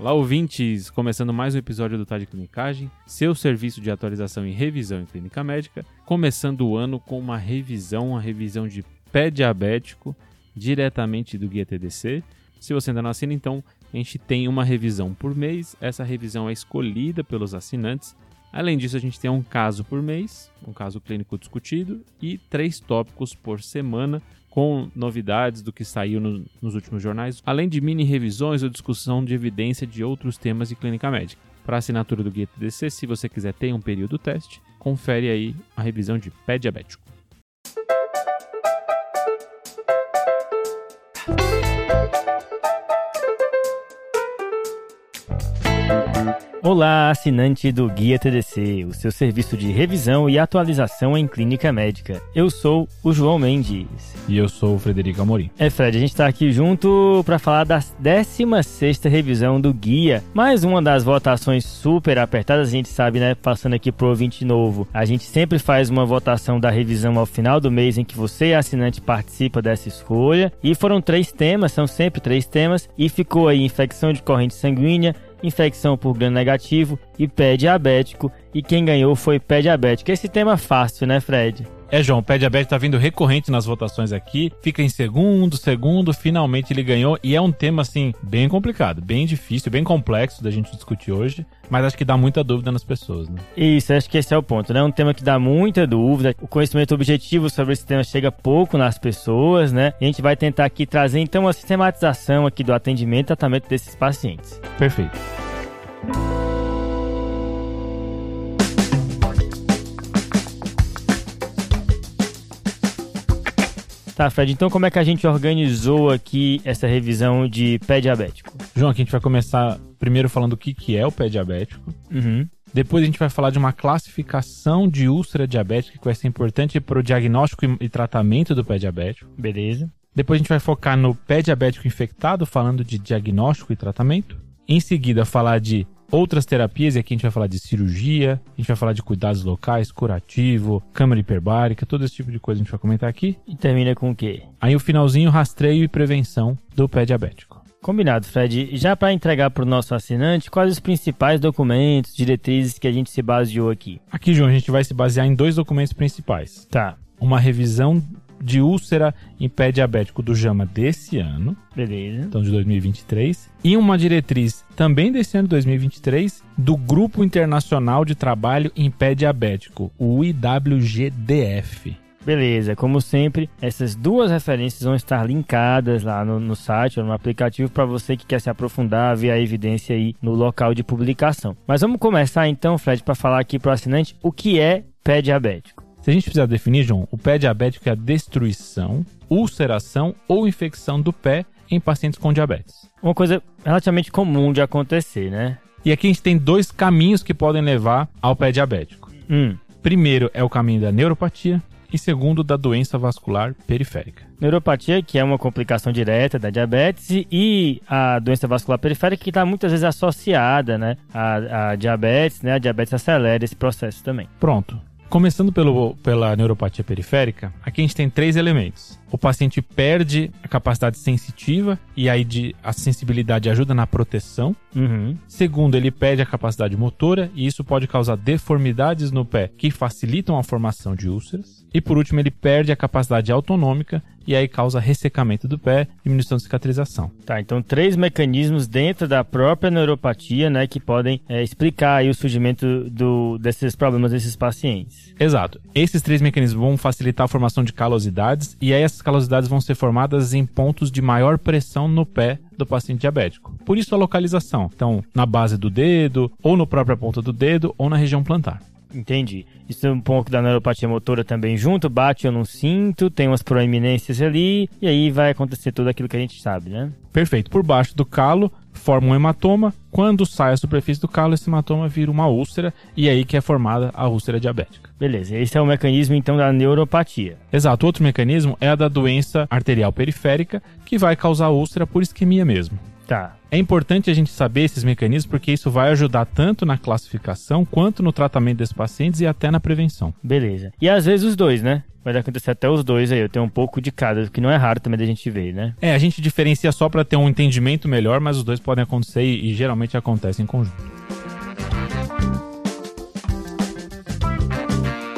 Olá, ouvintes! Começando mais um episódio do Tá de Clinicagem, seu serviço de atualização e revisão em clínica médica. Começando o ano com uma revisão, uma revisão de pé diabético, diretamente do Guia TDC. Se você ainda não assina, então a gente tem uma revisão por mês. Essa revisão é escolhida pelos assinantes. Além disso, a gente tem um caso por mês, um caso clínico discutido e três tópicos por semana com novidades do que saiu no, nos últimos jornais, além de mini revisões ou discussão de evidência de outros temas de clínica médica. Para assinatura do Guia TDC, se você quiser ter um período teste, confere aí a revisão de pé diabético. Olá, assinante do Guia TDC, o seu serviço de revisão e atualização em clínica médica. Eu sou o João Mendes. E eu sou o Frederico Amorim. É, Fred, a gente está aqui junto para falar da 16 revisão do Guia. Mais uma das votações super apertadas, a gente sabe, né? Passando aqui pro ouvinte novo. A gente sempre faz uma votação da revisão ao final do mês em que você, assinante, participa dessa escolha. E foram três temas, são sempre três temas. E ficou aí infecção de corrente sanguínea, infecção por gram negativo e pé diabético. E quem ganhou foi pé diabético. Esse tema é fácil, né, Fred? É, João, o pé diabético tá vindo recorrente nas votações aqui. Fica em segundo, segundo, finalmente ele ganhou. E é um tema, assim, bem complicado, bem difícil, bem complexo da gente discutir hoje. Mas acho que dá muita dúvida nas pessoas, né? Isso, acho que esse é o ponto, né? Um tema que dá muita dúvida. O conhecimento objetivo sobre esse tema chega pouco nas pessoas, né? E a gente vai tentar aqui trazer, então, uma sistematização aqui do atendimento e tratamento desses pacientes. Perfeito. Tá, Fred, então como é que a gente organizou aqui essa revisão de pé diabético? João, aqui a gente vai começar primeiro falando o que, que é o pé diabético. Uhum. Depois a gente vai falar de uma classificação de úlcera diabética que vai ser importante para o diagnóstico e tratamento do pé diabético. Beleza. Depois a gente vai focar no pé diabético infectado, falando de diagnóstico e tratamento. Em seguida, falar de outras terapias, e aqui a gente vai falar de cirurgia, a gente vai falar de cuidados locais, curativo, câmara hiperbárica, todo esse tipo de coisa a gente vai comentar aqui. E termina com o quê? Aí o finalzinho, rastreio e prevenção do pé diabético. Combinado, Fred. Já para entregar para o nosso assinante, quais os principais documentos, diretrizes que a gente se baseou aqui? Aqui, João, a gente vai se basear em dois documentos principais. Tá. Uma revisão de úlcera em pé diabético do JAMA desse ano, Beleza. então de 2023, e uma diretriz também desse ano 2023 do Grupo Internacional de Trabalho em Pé Diabético, o IWGDF. Beleza, como sempre, essas duas referências vão estar linkadas lá no, no site ou no aplicativo para você que quer se aprofundar, ver a evidência aí no local de publicação. Mas vamos começar então, Fred, para falar aqui para o assinante o que é pé diabético. Se a gente precisar definir, João, o pé diabético é a destruição, ulceração ou infecção do pé em pacientes com diabetes. Uma coisa relativamente comum de acontecer, né? E aqui a gente tem dois caminhos que podem levar ao pé diabético. Hum. Primeiro é o caminho da neuropatia e segundo da doença vascular periférica. Neuropatia, que é uma complicação direta da diabetes, e a doença vascular periférica, que está muitas vezes associada né, à, à diabetes, né? A diabetes acelera esse processo também. Pronto. Começando pelo, pela neuropatia periférica, aqui a gente tem três elementos. O paciente perde a capacidade sensitiva e aí de, a sensibilidade ajuda na proteção. Uhum. Segundo, ele perde a capacidade motora e isso pode causar deformidades no pé que facilitam a formação de úlceras. E por último, ele perde a capacidade autonômica e aí causa ressecamento do pé, diminuição de cicatrização. Tá, então três mecanismos dentro da própria neuropatia, né, que podem é, explicar o surgimento do, desses problemas desses pacientes. Exato. Esses três mecanismos vão facilitar a formação de calosidades e aí essas calosidades vão ser formadas em pontos de maior pressão no pé do paciente diabético. Por isso a localização. Então, na base do dedo, ou no própria ponta do dedo, ou na região plantar. Entendi. Isso é um pouco da neuropatia motora também junto, bate eu não sinto, tem umas proeminências ali, e aí vai acontecer tudo aquilo que a gente sabe, né? Perfeito. Por baixo do calo, forma um hematoma. Quando sai a superfície do calo, esse hematoma vira uma úlcera, e é aí que é formada a úlcera diabética. Beleza, esse é o mecanismo então da neuropatia. Exato. Outro mecanismo é a da doença arterial periférica, que vai causar úlcera por isquemia mesmo. Tá. É importante a gente saber esses mecanismos porque isso vai ajudar tanto na classificação quanto no tratamento desses pacientes e até na prevenção. Beleza. E às vezes os dois, né? Pode acontecer até os dois aí, eu tenho um pouco de cada, que não é raro também da gente ver, né? É, a gente diferencia só para ter um entendimento melhor, mas os dois podem acontecer e, e geralmente acontecem em conjunto.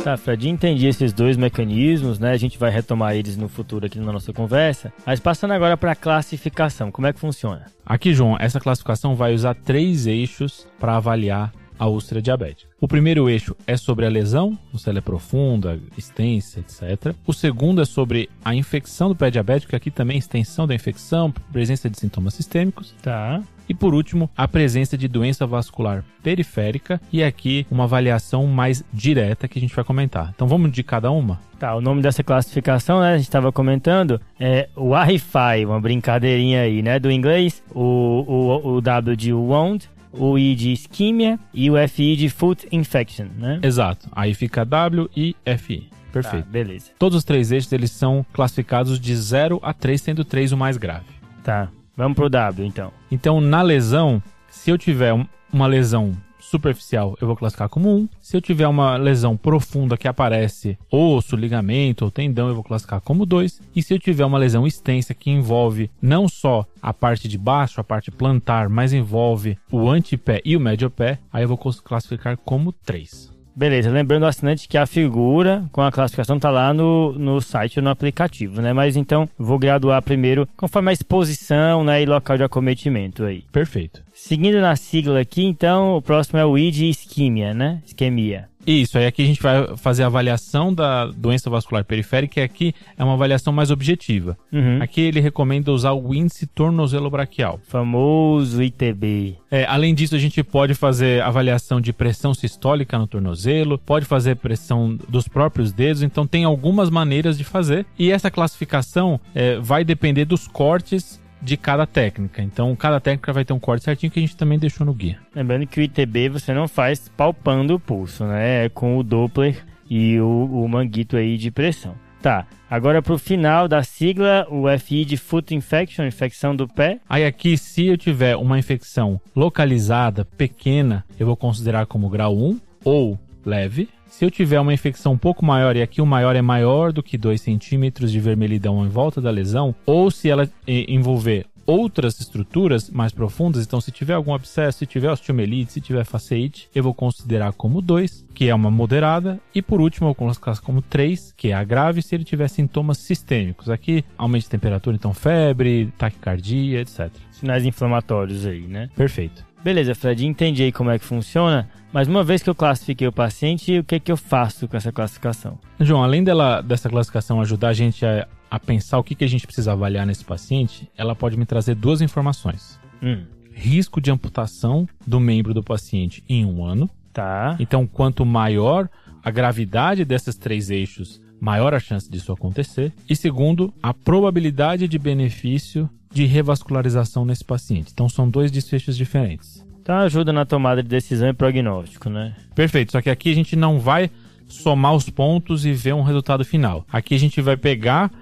Tá, Fred, entendi esses dois mecanismos, né? A gente vai retomar eles no futuro aqui na nossa conversa. Mas passando agora para a classificação, como é que funciona? Aqui, João, essa classificação vai usar três eixos para avaliar a úlcera diabética. O primeiro eixo é sobre a lesão, se ela é profunda, extensa, etc. O segundo é sobre a infecção do pé diabético, aqui também extensão da infecção, presença de sintomas sistêmicos. Tá. E por último, a presença de doença vascular periférica e aqui uma avaliação mais direta que a gente vai comentar. Então vamos de cada uma? Tá, o nome dessa classificação, né, a gente estava comentando, é o RFI, uma brincadeirinha aí, né, do inglês, o, o, o W de wound, o I de isquímia e o FI de foot infection, né? Exato. Aí fica W e FI. Perfeito. Tá, beleza. Todos os três eixos eles são classificados de 0 a 3, sendo 3 o mais grave. Tá. Vamos pro W, então. Então, na lesão, se eu tiver uma lesão superficial, eu vou classificar como 1. Se eu tiver uma lesão profunda que aparece osso, ligamento ou tendão, eu vou classificar como 2. E se eu tiver uma lesão extensa que envolve não só a parte de baixo, a parte plantar, mas envolve o antepé e o médio pé, aí eu vou classificar como 3. Beleza, lembrando o assinante que a figura com a classificação está lá no, no site ou no aplicativo, né? Mas então vou graduar primeiro conforme a exposição né, e local de acometimento aí. Perfeito. Seguindo na sigla aqui, então, o próximo é o I de isquemia, né? Isquemia. Isso, aí aqui a gente vai fazer a avaliação da doença vascular periférica e aqui é uma avaliação mais objetiva. Uhum. Aqui ele recomenda usar o índice tornozelo-braquial. Famoso ITB. É, além disso, a gente pode fazer avaliação de pressão sistólica no tornozelo, pode fazer pressão dos próprios dedos, então tem algumas maneiras de fazer. E essa classificação é, vai depender dos cortes de cada técnica. Então, cada técnica vai ter um corte certinho que a gente também deixou no guia. Lembrando que o ITB você não faz palpando o pulso, né? É com o Doppler e o, o manguito aí de pressão. Tá, agora para o final da sigla, o FI de Foot Infection, infecção do pé. Aí aqui, se eu tiver uma infecção localizada, pequena, eu vou considerar como grau 1 ou leve. Se eu tiver uma infecção um pouco maior, e aqui o maior é maior do que 2 centímetros de vermelhidão em volta da lesão, ou se ela eh, envolver outras estruturas mais profundas, então se tiver algum abscesso, se tiver osteomelite, se tiver faceite, eu vou considerar como 2, que é uma moderada, e por último eu vou colocar como 3, que é a grave, se ele tiver sintomas sistêmicos. Aqui, aumento de temperatura, então febre, taquicardia, etc. Sinais inflamatórios aí, né? Perfeito. Beleza, Fred, entendi aí como é que funciona, mas uma vez que eu classifiquei o paciente, o que, é que eu faço com essa classificação? João, além dela, dessa classificação ajudar a gente a, a pensar o que, que a gente precisa avaliar nesse paciente, ela pode me trazer duas informações. Hum, Risco de amputação do membro do paciente em um ano. tá. Então, quanto maior a gravidade desses três eixos, maior a chance disso acontecer. E segundo, a probabilidade de benefício de revascularização nesse paciente. Então, são dois desfechos diferentes. Então ajuda na tomada de decisão e prognóstico, né? Perfeito, só que aqui a gente não vai somar os pontos e ver um resultado final. Aqui a gente vai pegar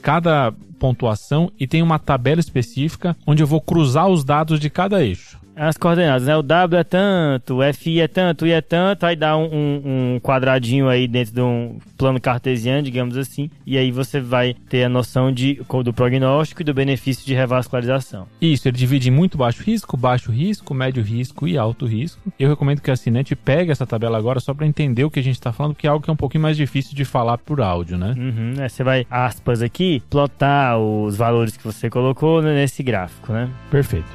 cada pontuação e tem uma tabela específica onde eu vou cruzar os dados de cada eixo. As coordenadas, né? O W é tanto, o FI é tanto, o I é tanto, aí dá um, um- um quadradinho aí dentro de um plano cartesiano, digamos assim, e aí você vai ter a noção de, do prognóstico e do benefício de revascularização. Isso, ele divide em muito baixo risco, baixo risco, médio risco e alto risco. Eu recomendo que o assinante pegue essa tabela agora só para entender o que a gente está falando, porque é algo que é um pouquinho mais difícil de falar por áudio, né? Uhum, né? Você vai, aspas aqui, plotar os valores que você colocou nesse gráfico, né? Perfeito.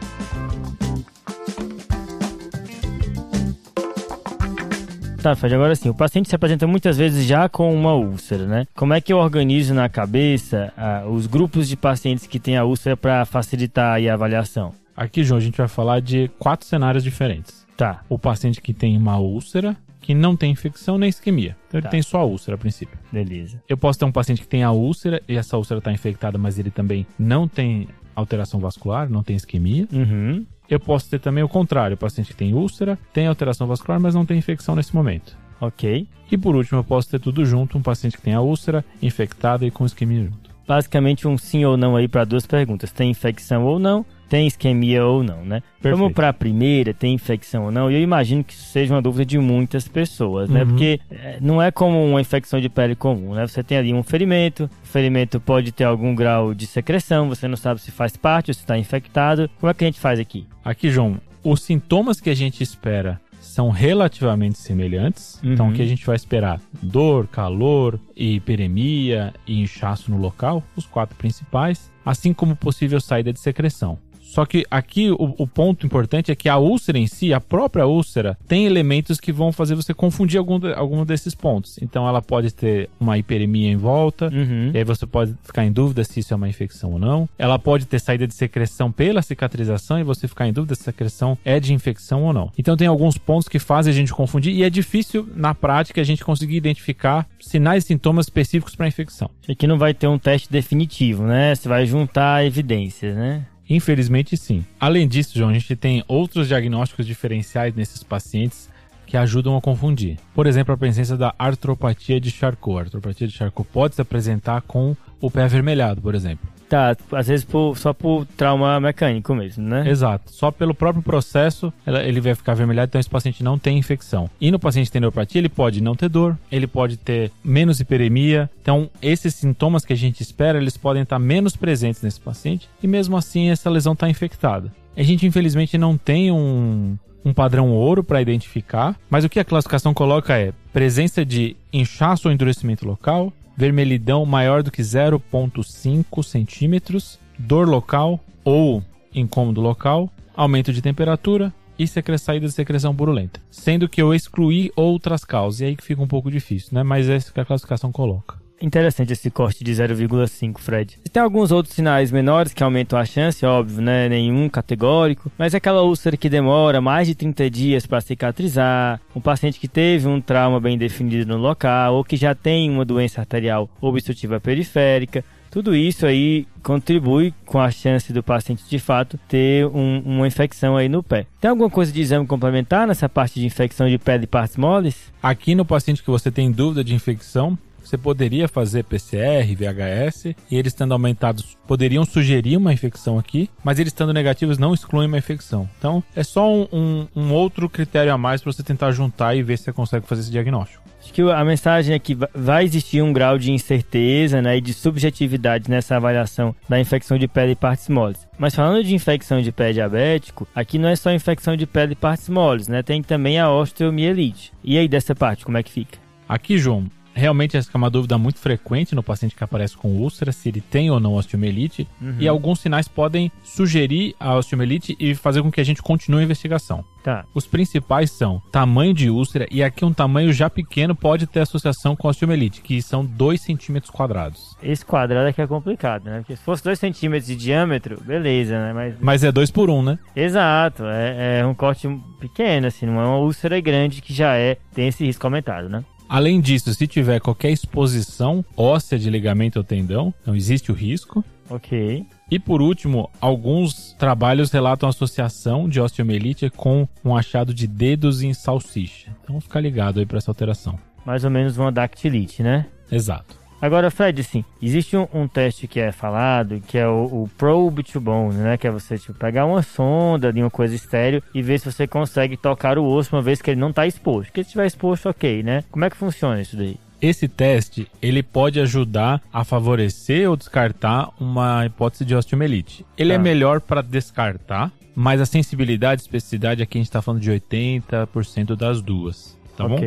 Tá, Fred, agora sim, o paciente se apresenta muitas vezes já com uma úlcera, né? Como é que eu organizo na cabeça ah, os grupos de pacientes que têm a úlcera para facilitar a avaliação? Aqui, João, a gente vai falar de quatro cenários diferentes. Tá, O paciente que tem uma úlcera, que não tem infecção nem isquemia. Então ele Tá. tem só a úlcera a princípio. beleza. Eu posso ter um paciente que tem a úlcera e essa úlcera está infectada, mas ele também não tem alteração vascular, não tem isquemia. Uhum. Eu posso ter também o contrário, o paciente que tem úlcera, tem alteração vascular, mas não tem infecção nesse momento. Ok. E por último, eu posso ter tudo junto, um paciente que tem a úlcera infectada e com isquemia junto. Basicamente um sim ou não aí para duas perguntas. Tem infecção ou não? Tem isquemia ou não, né? Perfeito. Vamos para a primeira, tem infecção ou não? E eu imagino que isso seja uma dúvida de muitas pessoas, né? Uhum. Porque é, não é como uma infecção de pele comum, né? Você tem ali um ferimento, o ferimento pode ter algum grau de secreção, você não sabe se faz parte ou se está infectado. Como é que a gente faz aqui? Aqui, João, os sintomas que a gente espera são relativamente semelhantes. Uhum. Então, o que a gente vai esperar? Dor, calor, hiperemia e inchaço no local, os quatro principais, assim como possível saída de secreção. Só que aqui o, o ponto importante é que a úlcera em si, a própria úlcera, tem elementos que vão fazer você confundir algum, algum desses pontos. Então ela pode ter uma hiperemia em volta, Uhum. e aí você pode ficar em dúvida se isso é uma infecção ou não. Ela pode ter saída de secreção pela cicatrização e você ficar em dúvida se a secreção é de infecção ou não. Então tem alguns pontos que fazem a gente confundir e é difícil na prática a gente conseguir identificar sinais e sintomas específicos para infecção. Aqui não vai ter um teste definitivo, né? Você vai juntar evidências, né? Infelizmente sim. Além disso, João, a gente tem outros diagnósticos diferenciais nesses pacientes que ajudam a confundir. Por exemplo, a presença da artropatia de Charcot. A artropatia de Charcot pode se apresentar com o pé avermelhado, por exemplo. Tá, às vezes por- só por trauma mecânico mesmo, né? Exato. Só pelo próprio processo ele vai ficar avermelhado, então esse paciente não tem infecção. E no paciente que tem neuropatia, ele pode não ter dor, ele pode ter menos hiperemia. Então, esses sintomas que a gente espera, eles podem estar menos presentes nesse paciente e mesmo assim essa lesão está infectada. A gente, infelizmente, não tem um, um padrão ouro para identificar, mas o que a classificação coloca é presença de inchaço ou endurecimento local, vermelhidão maior do que 0,5 centímetros, dor local ou incômodo local, aumento de temperatura e secre- saída de secreção purulenta. Sendo que eu excluí outras causas, e aí que fica um pouco difícil, né? Mas é isso que a classificação coloca. Interessante esse corte de 0,5, Fred. Tem alguns outros sinais menores que aumentam a chance, óbvio, né? Nenhum categórico. Mas é aquela úlcera que demora mais de 30 dias para cicatrizar, um paciente que teve um trauma bem definido no local, ou que já tem uma doença arterial obstrutiva periférica. Tudo isso aí contribui com a chance do paciente de fato ter um- uma infecção aí no pé. Tem alguma coisa de exame complementar nessa parte de infecção de pele e partes moles? Aqui no paciente que você tem dúvida de infecção, você poderia fazer PCR, VHS, e eles estando aumentados poderiam sugerir uma infecção aqui, mas eles estando negativos não excluem uma infecção. Então é só um, um- um outro critério a mais para você tentar juntar e ver se você consegue fazer esse diagnóstico. Acho que a mensagem é que va- vai existir um grau de incerteza né, e de subjetividade nessa avaliação da infecção de pele e partes moles. Mas falando de infecção de pé diabético, aqui não é só infecção de pele e partes moles, né? Tem também a osteomielite. E aí dessa parte, como é que fica? Aqui, João, realmente essa é uma dúvida muito frequente no paciente que aparece com úlcera, se ele tem ou não osteomielite, e alguns sinais podem sugerir a osteomielite e fazer com que a gente continue a investigação. Tá. Os principais são tamanho de úlcera e aqui um tamanho já pequeno pode ter associação com osteomielite, que são 2 centímetros quadrados. Esse quadrado aqui é complicado, né? Porque se fosse 2 centímetros de diâmetro, beleza, né? Mas Mas é 2 por 1, um, né? Exato, é, é um corte pequeno, assim, não é uma úlcera grande que já é, tem esse risco aumentado, né? Além disso, se tiver qualquer exposição óssea de ligamento ou tendão, não existe o risco. Ok. E por último, alguns trabalhos relatam associação de osteomielite com um achado de dedos em salsicha. Então fica ligado aí para essa alteração. Mais ou menos uma dactilite, né? Exato. Agora, Fred, assim, existe um, um teste que é falado, que é o, o probe to bone, né? Que é você, tipo, pegar uma sonda de uma coisa estéreo e ver se você consegue tocar o osso uma vez que ele não tá exposto. Porque se estiver exposto, ok, né? Como é que funciona isso daí? Esse teste, ele pode ajudar a favorecer ou descartar uma hipótese de osteomielite. Ele Tá. é melhor para descartar, mas a sensibilidade e especificidade aqui a gente está falando de 80% das duas, tá bom?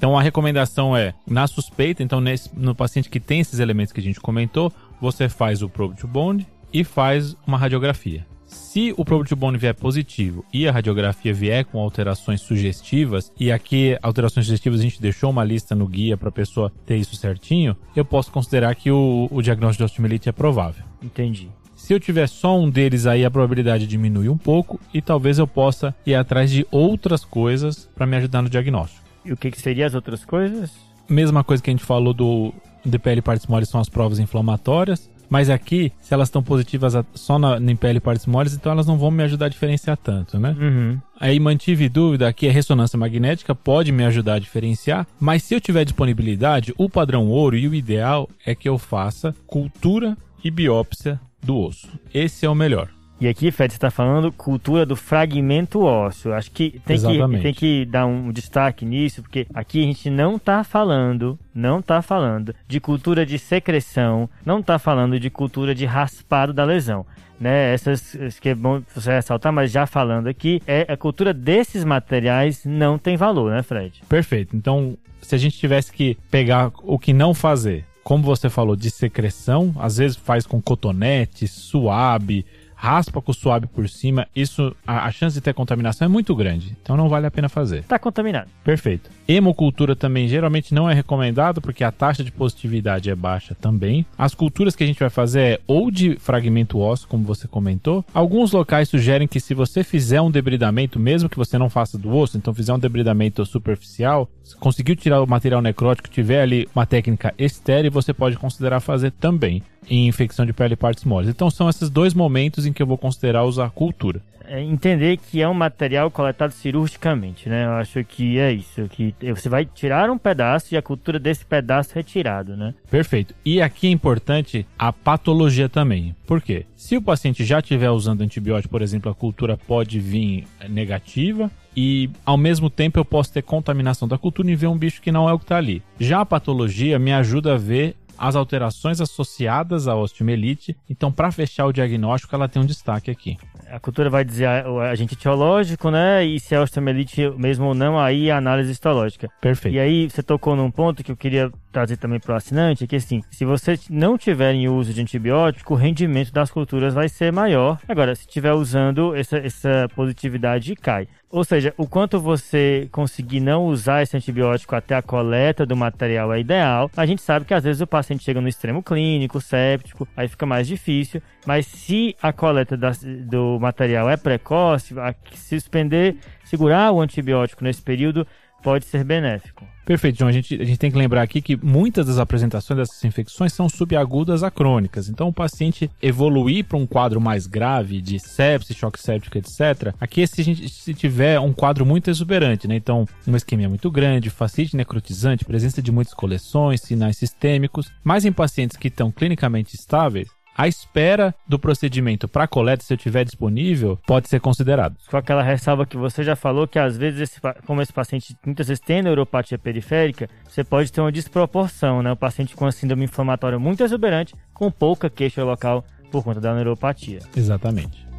Então a recomendação é, na suspeita, então nesse, no paciente que tem esses elementos que a gente comentou, você faz o probe to bone e faz uma radiografia. Se o probe to bone vier positivo e a radiografia vier com alterações sugestivas, e aqui alterações sugestivas a gente deixou uma lista no guia para a pessoa ter isso certinho, eu posso considerar que o, o diagnóstico de osteomielite é provável. Entendi. Se eu tiver só um deles aí, a probabilidade diminui um pouco e talvez eu possa ir atrás de outras coisas para me ajudar no diagnóstico. E o que, que seriam as outras coisas? mesma coisa que a gente falou do DPL partes moles são as provas inflamatórias, mas aqui, se elas estão positivas só na, em pele partes moles, então elas não vão me ajudar a diferenciar tanto, né? Uhum. Aí mantive dúvida, aqui a ressonância magnética pode me ajudar a diferenciar, mas se eu tiver disponibilidade, o padrão ouro e o ideal é que eu faça cultura e biópsia do osso. Esse é o melhor. E aqui, Fred, você está falando cultura do fragmento ósseo. Acho que tem, que tem que dar um destaque nisso, porque aqui a gente não está falando, não está falando de cultura de secreção, não está falando de cultura de raspado da lesão né? Essas que é bom você ressaltar, mas já falando aqui, é a cultura desses materiais não tem valor, né, Fred? Perfeito. Então, se a gente tivesse que pegar o que não fazer, como você falou, de secreção, às vezes faz com cotonete, suave, raspa com o suave por cima, isso a, a, chance de ter contaminação é muito grande. Então não vale a pena fazer. Tá contaminado. Perfeito. Hemocultura também geralmente não é recomendado porque a taxa de positividade é baixa também. As culturas que a gente vai fazer é ou de fragmento ósseo, como você comentou. Alguns locais sugerem que se você fizer um debridamento, mesmo que você não faça do osso, então fizer um debridamento superficial, conseguiu tirar o material necrótico, tiver ali uma técnica estéreo, você pode considerar fazer também em infecção de pele e partes moles. Então são esses dois momentos em que eu vou considerar usar cultura. É entender que é um material coletado cirurgicamente, né? Eu acho que é isso, que você vai tirar um pedaço e a cultura desse pedaço é retirado, né? Perfeito. E aqui é importante a patologia também. Por quê? Se o paciente já estiver usando antibiótico, por exemplo, a cultura pode vir negativa, e ao mesmo tempo eu posso ter contaminação da cultura e ver um bicho que não é o que está ali. Já a patologia me ajuda a ver as alterações associadas à osteomielite. Então, para fechar o diagnóstico, ela tem um destaque aqui. A cultura vai dizer o agente etiológico, né? E se é osteomielite mesmo ou não, aí a análise histológica. Perfeito. E aí você tocou num ponto que eu queria trazer também para o assinante, que assim, se você não tiver em uso de antibiótico, o rendimento das culturas vai ser maior. Agora, se estiver usando, essa, essa positividade cai. Ou seja, o quanto você conseguir não usar esse antibiótico até a coleta do material é ideal. A gente sabe que às vezes o paciente chega no extremo clínico, séptico, aí fica mais difícil. Mas se a coleta do material é precoce, se suspender, segurar o antibiótico nesse período pode ser benéfico. Perfeito, João. A gente, a gente tem que lembrar aqui que muitas das apresentações dessas infecções são subagudas a crônicas. Então, o paciente evoluir para um quadro mais grave de sepsis, choque séptico, etc. Aqui, se a gente se tiver um quadro muito exuberante, né? Então, uma isquemia muito grande, facite necrotizante, presença de muitas coleções, sinais sistêmicos. Mas em pacientes que estão clinicamente estáveis, a espera do procedimento para coleta, se eu tiver disponível, pode ser considerado. Com aquela ressalva que você já falou, que às vezes, esse, como esse paciente muitas vezes tem neuropatia periférica, você pode ter uma desproporção, né? O paciente com a síndrome inflamatória muito exuberante, com pouca queixa local por conta da neuropatia. Exatamente.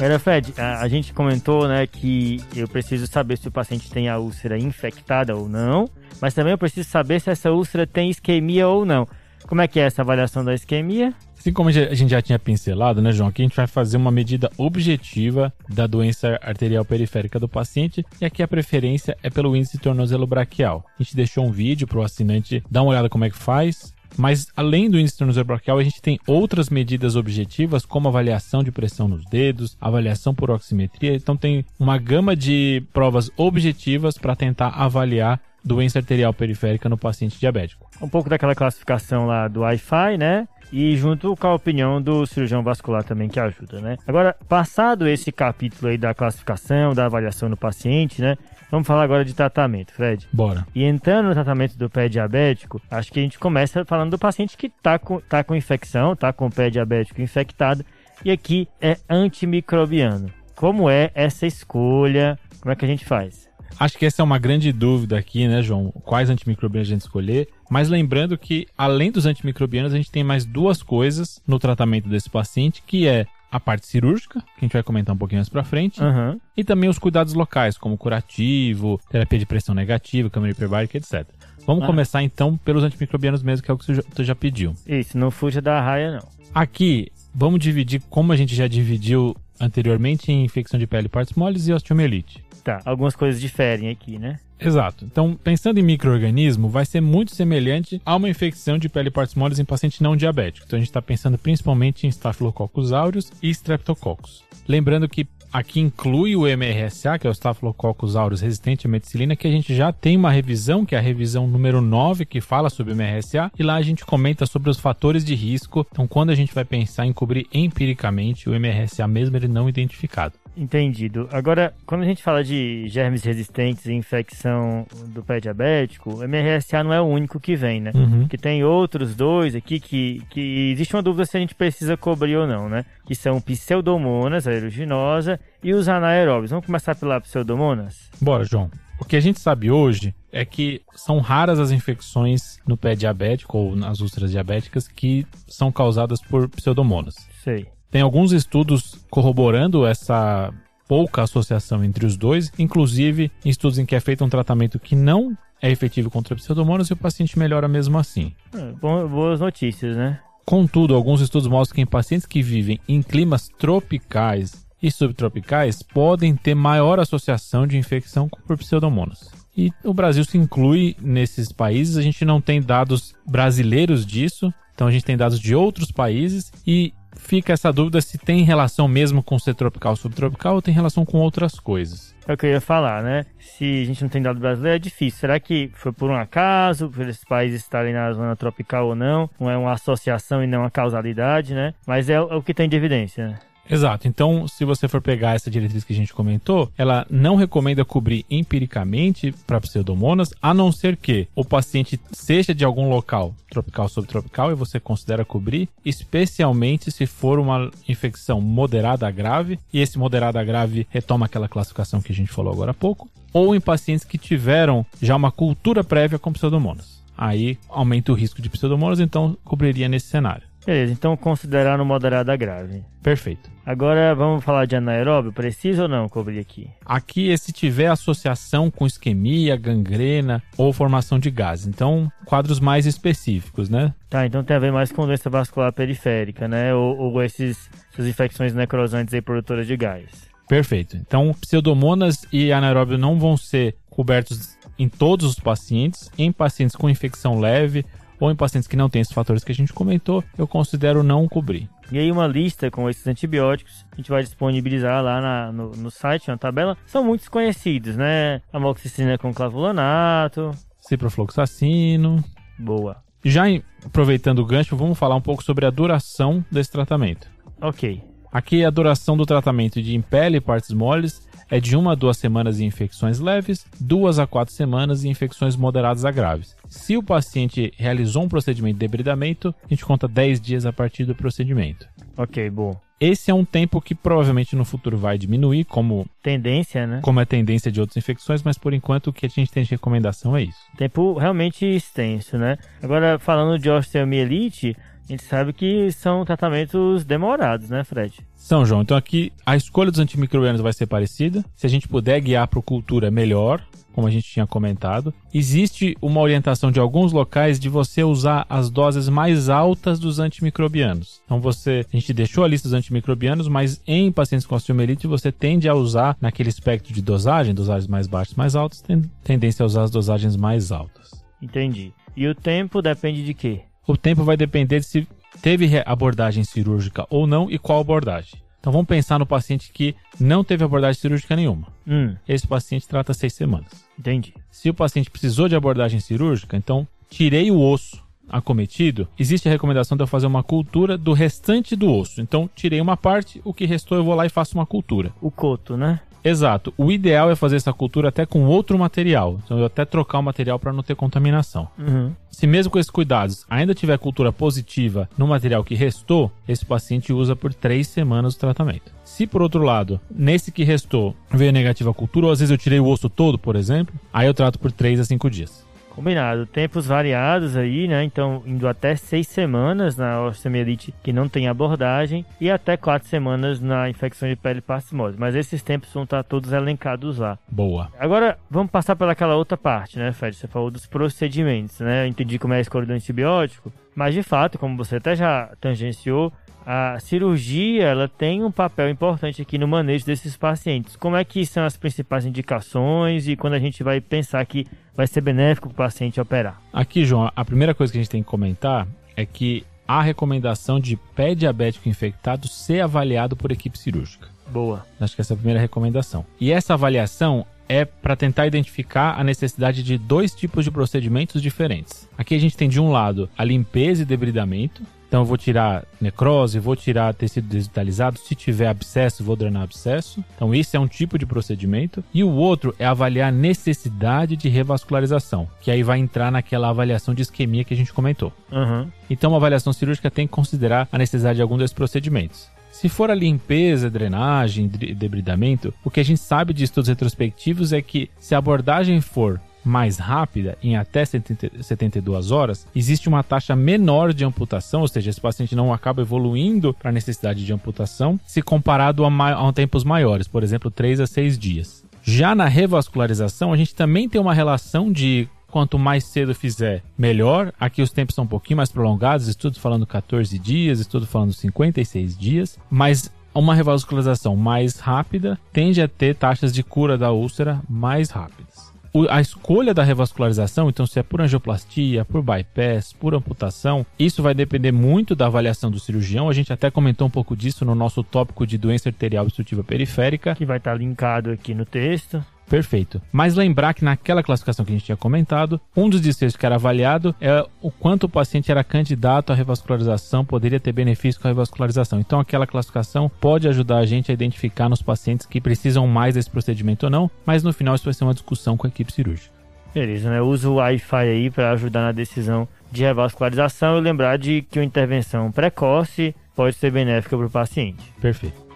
Era Fred, a, a, gente comentou, né, que eu preciso saber se o paciente tem a úlcera infectada ou não, mas também eu preciso saber se essa úlcera tem isquemia ou não. Como é que é essa avaliação da isquemia? Assim como a gente já tinha pincelado, né, João? Aqui a gente vai fazer uma medida objetiva da doença arterial periférica do paciente e aqui a preferência é pelo índice tornozelo braquial. A gente deixou um vídeo para o assinante dar uma olhada como é que faz. Mas além do índice tornozelo-braquial, a gente tem outras medidas objetivas, como avaliação de pressão nos dedos, avaliação por oximetria. Então tem uma gama de provas objetivas para tentar avaliar doença arterial periférica no paciente diabético. Um pouco daquela classificação lá do Wi-Fi, né? E junto com a opinião do cirurgião vascular também que ajuda, né? Agora, passado esse capítulo aí da classificação, da avaliação do paciente, né? Vamos falar agora de tratamento, Fred. Bora. E entrando no tratamento do pé diabético, acho que a gente começa falando do paciente que está com, tá com infecção, está com o pé diabético infectado, e aqui é antimicrobiano. Como é essa escolha? Como é que a gente faz? Acho que essa é uma grande dúvida aqui, né, João? Quais antimicrobianos a gente escolher? Mas lembrando que, além dos antimicrobianos, a gente tem mais duas coisas no tratamento desse paciente, que é a parte cirúrgica, que a gente vai comentar um pouquinho mais pra frente, uhum. e também os cuidados locais, como curativo, terapia de pressão negativa, câmara hiperbárica, etc. Vamos ah. começar então pelos antimicrobianos mesmo, que é o que tu já pediu. Isso, não fuja da raia não. Aqui, vamos dividir, como a gente já dividiu anteriormente, em infecção de pele, partes moles e osteomielite. Tá, algumas coisas diferem aqui, né? Exato. Então, pensando em microorganismo, vai ser muito semelhante a uma infecção de pele partes moles em paciente não diabético. Então, a gente está pensando principalmente em Staphylococcus aureus e Streptococcus. Lembrando que aqui inclui o MRSA, que é o Staphylococcus aureus resistente à meticilina, que a gente já tem uma revisão, que é a revisão número 9, que fala sobre o MRSA, e lá a gente comenta sobre os fatores de risco. Então, quando a gente vai pensar em cobrir empiricamente o MRSA mesmo ele não identificado. Entendido. Agora, quando a gente fala de germes resistentes e infecção do pé diabético, o MRSA não é o único que vem, né? Uhum. Que tem outros dois aqui que, que existe uma dúvida se a gente precisa cobrir ou não, né? Que são pseudomonas, aeruginosa, e os anaeróbios. Vamos começar pela pseudomonas? Bora, João. O que a gente sabe hoje é que são raras as infecções no pé diabético ou nas úlceras diabéticas que são causadas por pseudomonas. Sei. Tem alguns estudos corroborando essa pouca associação entre os dois, inclusive em estudos em que é feito um tratamento que não é efetivo contra pseudomonas e o paciente melhora mesmo assim. Bom- boas notícias, né? Contudo, alguns estudos mostram que em pacientes que vivem em climas tropicais e subtropicais podem ter maior associação de infecção por pseudomonas. E o Brasil se inclui nesses países, a gente não tem dados brasileiros disso, então a gente tem dados de outros países e fica essa dúvida se tem relação mesmo com ser tropical ou subtropical ou tem relação com outras coisas. É o que eu ia falar, né? Se a gente não tem dado brasileiro, é difícil. Será que foi por um acaso, por esses países estarem na zona tropical ou não? Não é uma associação e não uma causalidade, né? Mas é, o- é que tem de evidência. né? Exato. Então, se você for pegar essa diretriz que a gente comentou, ela não recomenda cobrir empiricamente para pseudomonas, a não ser que o paciente seja de algum local tropical ou subtropical e você considera cobrir, especialmente se for uma infecção moderada a grave, e esse moderado a grave retoma aquela classificação que a gente falou agora há pouco, ou em pacientes que tiveram já uma cultura prévia com pseudomonas. Aí aumenta o risco de pseudomonas, então cobriria nesse cenário. Beleza, então considerar no moderado a grave. Perfeito. Agora vamos falar de anaeróbio. Precisa ou não cobrir aqui? Aqui, se tiver associação com isquemia, gangrena ou formação de gás. Então, quadros mais específicos, né? Tá, então tem a ver mais com doença vascular periférica, né? Ou, ou esses, essas infecções necrosantes aí produtoras de gás. Perfeito. Então, pseudomonas e anaeróbio não vão ser cobertos em todos os pacientes. Em pacientes com infecção leve ou em pacientes que não têm esses fatores que a gente comentou, eu considero não cobrir. E aí uma lista com esses antibióticos a gente vai disponibilizar lá na- no, no site, uma tabela. São muitos conhecidos, né? Amoxicilina com clavulanato. Ciprofloxacino. Boa. Já em- aproveitando o gancho, vamos falar um pouco sobre a duração desse tratamento. Ok. Aqui a duração do tratamento de impele e partes moles é de uma a duas semanas em infecções leves, duas a quatro semanas em infecções moderadas a graves. Se o paciente realizou um procedimento de debridamento, a gente conta 10 dias a partir do procedimento. Ok, bom. Esse é um tempo que provavelmente no futuro vai diminuir, como, Tendência, né? como é tendência de outras infecções, mas por enquanto o que a gente tem de recomendação é isso. Tempo realmente extenso, né? Agora, falando de osteomielite, a gente sabe que são tratamentos demorados, né, Fred? São João, então aqui a escolha dos antimicrobianos vai ser parecida. Se a gente puder guiar para cultura, melhor, como a gente tinha comentado. Existe uma orientação de alguns locais de você usar as doses mais altas dos antimicrobianos. Então você, a gente deixou a lista dos antimicrobianos, mas em pacientes com osteomielite você tende a usar naquele espectro de dosagem, dosagens mais baixas, mais altas, tem tendência a usar as dosagens mais altas. Entendi. E o tempo depende de quê? O tempo vai depender de se teve abordagem cirúrgica ou não e qual abordagem. Então vamos pensar no paciente que não teve abordagem cirúrgica nenhuma. Hum, Esse paciente trata seis semanas. entendi. Se o paciente precisou de abordagem cirúrgica, então tirei o osso acometido, existe a recomendação de eu fazer uma cultura do restante do osso. Então tirei uma parte, o que restou eu vou lá e faço uma cultura. O coto, né? Exato. O ideal é fazer essa cultura até com outro material. Então eu até trocar o material para não ter contaminação. Uhum. Se mesmo com esses cuidados ainda tiver cultura positiva no material que restou, esse paciente usa por três semanas o tratamento. Se por outro lado, nesse que restou, veio negativa a cultura, ou às vezes eu tirei o osso todo, por exemplo, aí eu trato por 3 a 5 dias. Combinado. Tempos variados aí, né? Então, indo até seis semanas na osteomielite que não tem abordagem e até quatro semanas na infecção de pele parcimose. Mas esses tempos vão estar todos elencados lá. Boa. Agora, vamos passar pelaquela outra parte, né, Fred? Você falou dos procedimentos, né? Eu entendi como é a escolha do antibiótico, mas de fato, como você até já tangenciou, a cirurgia ela tem um papel importante aqui no manejo desses pacientes. Como é que são as principais indicações e quando a gente vai pensar que vai ser benéfico para o paciente operar? Aqui, João, a primeira coisa que a gente tem que comentar é que há recomendação de pé diabético infectado ser avaliado por equipe cirúrgica. Boa. Acho que essa é a primeira recomendação. E essa avaliação é para tentar identificar a necessidade de dois tipos de procedimentos diferentes. Aqui a gente tem de um lado a limpeza e debridamento Então eu vou tirar necrose, vou tirar tecido desvitalizado, se tiver abscesso, vou drenar abscesso. Então esse é um tipo de procedimento. E o outro é avaliar a necessidade de revascularização, que aí vai entrar naquela avaliação de isquemia que a gente comentou. Uhum. Então uma avaliação cirúrgica tem que considerar a necessidade de algum desses procedimentos. Se for a limpeza, drenagem, debridamento, o que a gente sabe de estudos retrospectivos é que se a abordagem for mais rápida, em até 72 horas, existe uma taxa menor de amputação, ou seja, esse paciente não acaba evoluindo para a necessidade de amputação, se comparado a, ma a tempos maiores, por exemplo, 3 a 6 dias. Já na revascularização, a gente também tem uma relação de quanto mais cedo fizer, melhor. Aqui os tempos são um pouquinho mais prolongados, estudos falando 14 dias, estudo falando 56 dias, mas uma revascularização mais rápida tende a ter taxas de cura da úlcera mais rápidas a escolha da revascularização, então se é por angioplastia, por bypass, por amputação, isso vai depender muito da avaliação do cirurgião. A gente até comentou um pouco disso no nosso tópico de doença arterial obstrutiva periférica. Que vai estar linkado aqui no texto. Perfeito. Mas lembrar que naquela classificação que a gente tinha comentado, um dos desfechos que era avaliado é o quanto o paciente era candidato à revascularização, poderia ter benefício com a revascularização. Então aquela classificação pode ajudar a gente a identificar nos pacientes que precisam mais desse procedimento ou não, mas no final isso vai ser uma discussão com a equipe cirúrgica. Beleza, né? Usa o Wi-Fi aí para ajudar na decisão de revascularização e lembrar de que uma intervenção precoce pode ser benéfica para o paciente. Perfeito.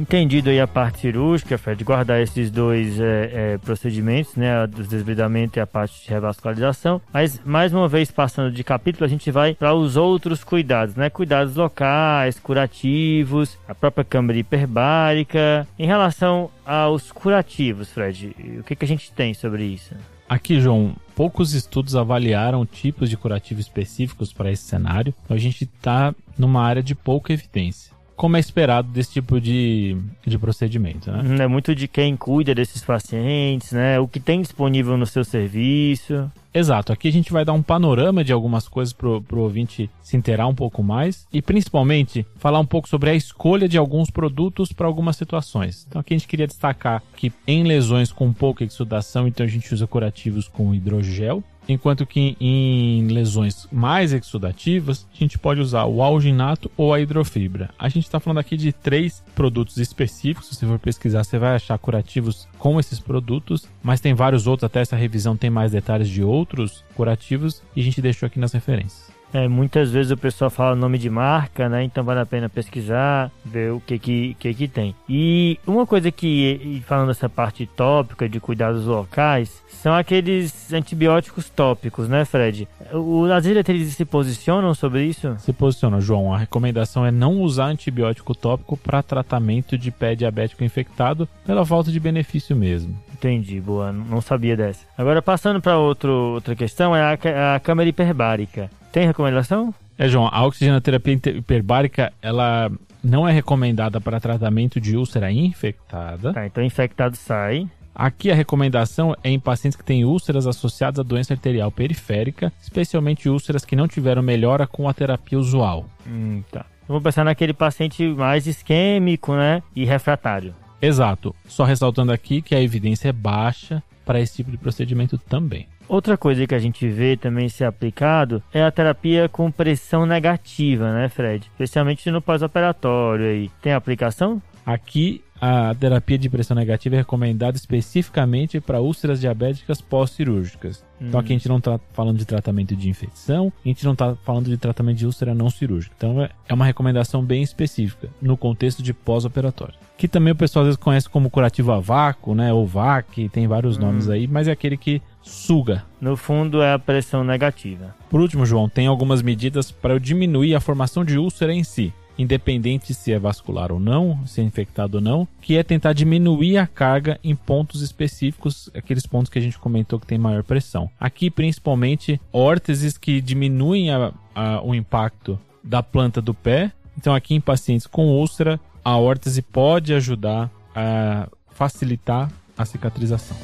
Entendido aí a parte cirúrgica, Fred, guardar esses dois é, é, procedimentos, né, dos desbridamento e a parte de revascularização. Mas, mais uma vez, passando de capítulo, a gente vai para os outros cuidados, né? Cuidados locais, curativos, a própria câmara hiperbárica. Em relação aos curativos, Fred, o que, que a gente tem sobre isso? Aqui, João, poucos estudos avaliaram tipos de curativo específicos para esse cenário. Então a gente está numa área de pouca evidência como é esperado desse tipo de, de procedimento, né? É muito de quem cuida desses pacientes, né? O que tem disponível no seu serviço. Exato, aqui a gente vai dar um panorama de algumas coisas pro, pro ouvinte se inteirar um pouco mais e principalmente falar um pouco sobre a escolha de alguns produtos para algumas situações. Então aqui a gente queria destacar que em lesões com pouca exudação, então a gente usa curativos com hidrogel enquanto que em lesões mais exudativas, a gente pode usar o alginato ou a hidrofibra. A gente está falando aqui de três produtos específicos, se você for pesquisar, você vai achar curativos com esses produtos, mas tem vários outros, até essa revisão tem mais detalhes de outros curativos e a gente deixou aqui nas referências. É, muitas vezes o pessoal fala nome de marca, né? Então vale a pena pesquisar, ver o que que, que, que tem. E uma coisa que, falando dessa parte tópica de cuidados locais, são aqueles antibióticos tópicos, né, Fred? O, as diretrizes se posicionam sobre isso? Se posicionam, João. A recomendação é não usar antibiótico tópico para tratamento de pé diabético infectado pela falta de benefício mesmo. Entendi, boa. Não sabia dessa. Agora, passando para outra questão, é a, a câmara hiperbárica. Tem recomendação? É, João, a oxigenoterapia hiperbárica, ela não é recomendada para tratamento de úlcera infectada. Tá, então infectado sai. Aqui a recomendação é em pacientes que têm úlceras associadas à doença arterial periférica, especialmente úlceras que não tiveram melhora com a terapia usual. Hum, tá. Vamos pensar naquele paciente mais isquêmico, né, e refratário. Exato. Só ressaltando aqui que a evidência é baixa para esse tipo de procedimento também. Outra coisa que a gente vê também ser aplicado é a terapia com pressão negativa, né, Fred? Especialmente no pós-operatório aí. Tem aplicação? Aqui a terapia de pressão negativa é recomendada especificamente para úlceras diabéticas pós-cirúrgicas. Hum. Então aqui a gente não está falando de tratamento de infecção, a gente não está falando de tratamento de úlcera não cirúrgica. Então é, é uma recomendação bem específica no contexto de pós-operatório. Que também o pessoal às vezes conhece como curativo a vácuo, né? Ou VAC, tem vários hum. nomes aí, mas é aquele que suga. No fundo é a pressão negativa. Por último, João, tem algumas medidas para diminuir a formação de úlcera em si, independente se é vascular ou não, se é infectado ou não, que é tentar diminuir a carga em pontos específicos, aqueles pontos que a gente comentou que tem maior pressão. Aqui, principalmente, órteses que diminuem a, a, o impacto da planta do pé. Então, aqui em pacientes com úlcera, a órtese pode ajudar a facilitar a cicatrização.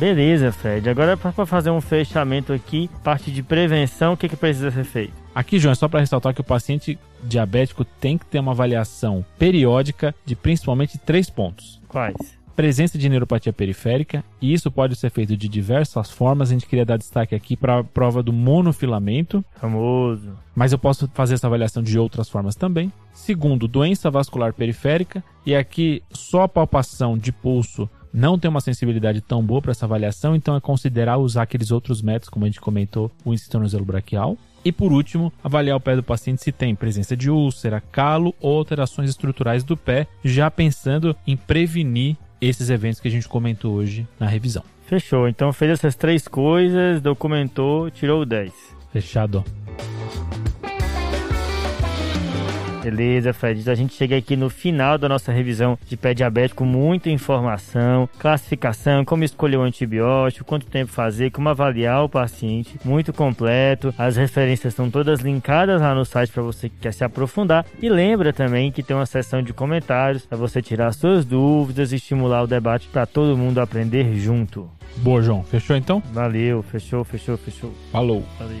Beleza, Fred. Agora para fazer um fechamento aqui, parte de prevenção, o que, que precisa ser feito? Aqui, João, é só para ressaltar que o paciente diabético tem que ter uma avaliação periódica de principalmente três pontos. Quais? presença de neuropatia periférica, e isso pode ser feito de diversas formas. A gente queria dar destaque aqui para a prova do monofilamento, Famoso. mas eu posso fazer essa avaliação de outras formas também. Segundo, doença vascular periférica, e aqui só a palpação de pulso não tem uma sensibilidade tão boa para essa avaliação, então é considerar usar aqueles outros métodos, como a gente comentou, o tornozelo braquial. E por último, avaliar o pé do paciente se tem presença de úlcera, calo ou alterações estruturais do pé, já pensando em prevenir esses eventos que a gente comentou hoje na revisão. Fechou. Então fez essas três coisas, documentou, tirou o 10. Fechado. Beleza, Fred. A gente chega aqui no final da nossa revisão de pé diabético, muita informação, classificação, como escolher o antibiótico, quanto tempo fazer, como avaliar o paciente, muito completo. As referências estão todas linkadas lá no site para você que quer se aprofundar. E lembra também que tem uma seção de comentários para você tirar suas dúvidas e estimular o debate para todo mundo aprender junto. Boa, João. Fechou então? Valeu, fechou, fechou, fechou. Falou. Valeu.